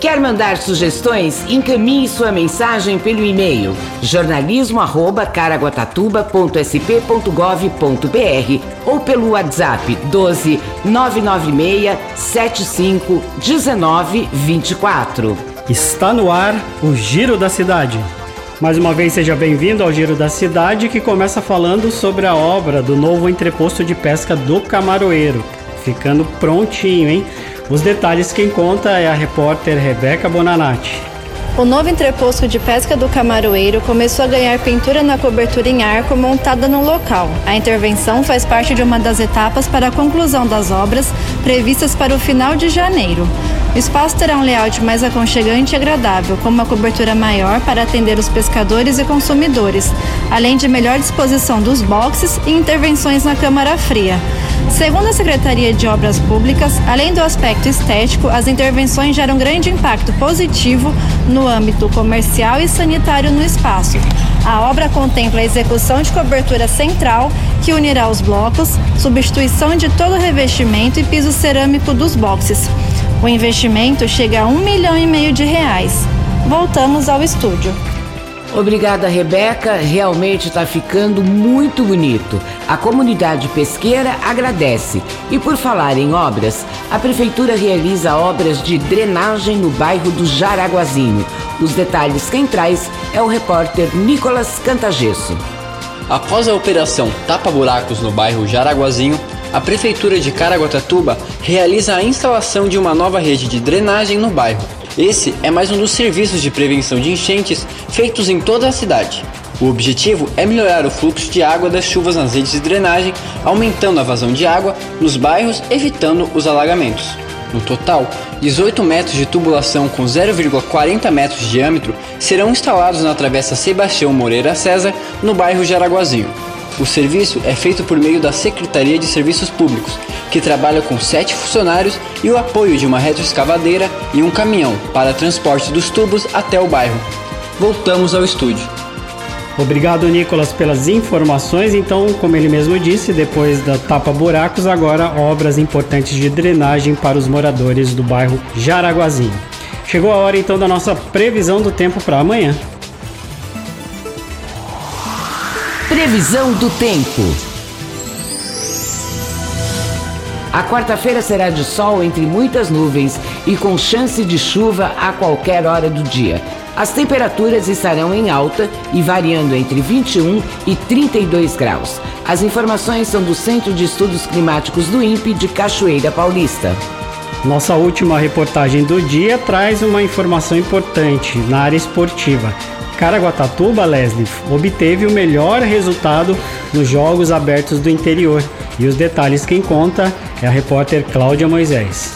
Quer mandar sugestões? Encaminhe sua mensagem pelo e-mail jornalismo@caraguatatuba.sp.gov.br ou pelo WhatsApp 12 996 75 19 24. Está no ar o Giro da Cidade. Mais uma vez seja bem-vindo ao Giro da Cidade que começa falando sobre a obra do novo entreposto de pesca do Camaroeiro. Ficando prontinho, hein? Os detalhes quem conta é a repórter Rebeca Bonanati. O novo entreposto de pesca do Camaroeiro começou a ganhar pintura na cobertura em arco montada no local. A intervenção faz parte de uma das etapas para a conclusão das obras previstas para o final de janeiro. O espaço terá um layout mais aconchegante e agradável, com uma cobertura maior para atender os pescadores e consumidores, além de melhor disposição dos boxes e intervenções na câmara fria. Segundo a Secretaria de Obras Públicas, além do aspecto estético, as intervenções geram grande impacto positivo no âmbito comercial e sanitário no espaço. A obra contempla a execução de cobertura central que unirá os blocos, substituição de todo o revestimento e piso cerâmico dos boxes. O investimento chega a um milhão e meio de reais. Voltamos ao estúdio. Obrigada, Rebeca. Realmente está ficando muito bonito. A comunidade pesqueira agradece. E por falar em obras, a Prefeitura realiza obras de drenagem no bairro do Jaraguazinho. Os detalhes quem traz é o repórter Nicolas Cantagesso. Após a operação Tapa Buracos no bairro Jaraguazinho, a Prefeitura de Caraguatatuba realiza a instalação de uma nova rede de drenagem no bairro. Esse é mais um dos serviços de prevenção de enchentes feitos em toda a cidade. O objetivo é melhorar o fluxo de água das chuvas nas redes de drenagem, aumentando a vazão de água nos bairros, evitando os alagamentos. No total, 18 metros de tubulação com 0,40 metros de diâmetro serão instalados na travessa Sebastião Moreira César, no bairro Jaraguazinho. O serviço é feito por meio da Secretaria de Serviços Públicos, que trabalha com sete funcionários e o apoio de uma retroescavadeira e um caminhão para transporte dos tubos até o bairro. Voltamos ao estúdio. Obrigado, Nicolas, pelas informações. Então, como ele mesmo disse, depois da tapa buracos, agora obras importantes de drenagem para os moradores do bairro Jaraguazinho. Chegou a hora então da nossa previsão do tempo para amanhã. Previsão do tempo. A quarta-feira será de sol entre muitas nuvens e com chance de chuva a qualquer hora do dia. As temperaturas estarão em alta e variando entre 21 e 32 graus. As informações são do Centro de Estudos Climáticos do INPE de Cachoeira Paulista. Nossa última reportagem do dia traz uma informação importante na área esportiva. Caraguatatuba, Leslie, obteve o melhor resultado nos Jogos Abertos do Interior. E os detalhes quem conta é a repórter Cláudia Moisés.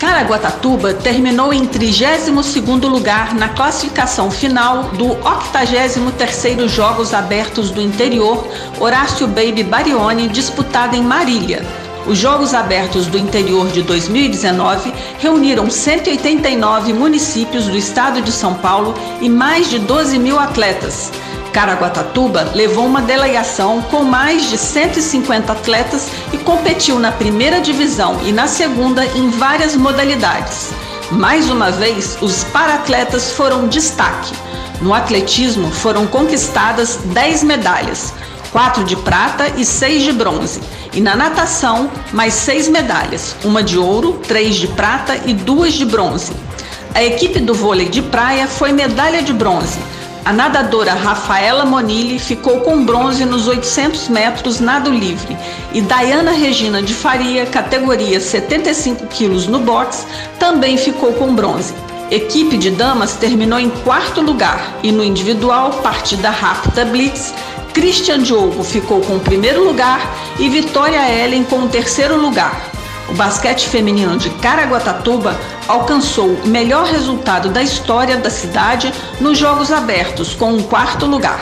Caraguatatuba terminou em 32º lugar na classificação final do 83º Jogos Abertos do Interior Horácio Baby Barione, disputado em Marília. Os Jogos Abertos do Interior de 2019 reuniram 189 municípios do estado de São Paulo e mais de 12 mil atletas. Caraguatatuba levou uma delegação com mais de 150 atletas e competiu na primeira divisão e na segunda em várias modalidades. Mais uma vez, os paratletas foram destaque. No atletismo foram conquistadas 10 medalhas, 4 de prata e 6 de bronze. E na natação, mais 6 medalhas, uma de ouro, 3 de prata e 2 de bronze. A equipe do vôlei de praia foi medalha de bronze. A nadadora Rafaela Monilli ficou com bronze nos 800 metros nado livre e Dayana Regina de Faria, categoria 75 quilos no boxe, também ficou com bronze. Equipe de damas terminou em quarto lugar e no individual, partida rápida Blitz, Christian Diogo ficou com o primeiro lugar e Vitória Ellen com o terceiro lugar. O basquete feminino de Caraguatatuba alcançou o melhor resultado da história da cidade nos Jogos Abertos, com um quarto lugar.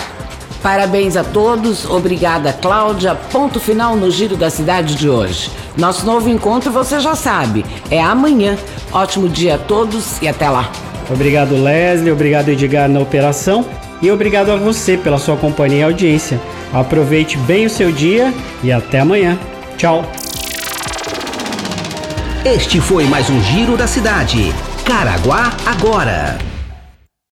Parabéns a todos, obrigada Cláudia. Ponto final no Giro da Cidade de hoje. Nosso novo encontro você já sabe, é amanhã. Ótimo dia a todos e até lá. Obrigado Leslie, obrigado Edgar na operação e obrigado a você pela sua companhia e audiência. Aproveite bem o seu dia e até amanhã. Tchau. Este foi mais um Giro da Cidade. Caraguá agora.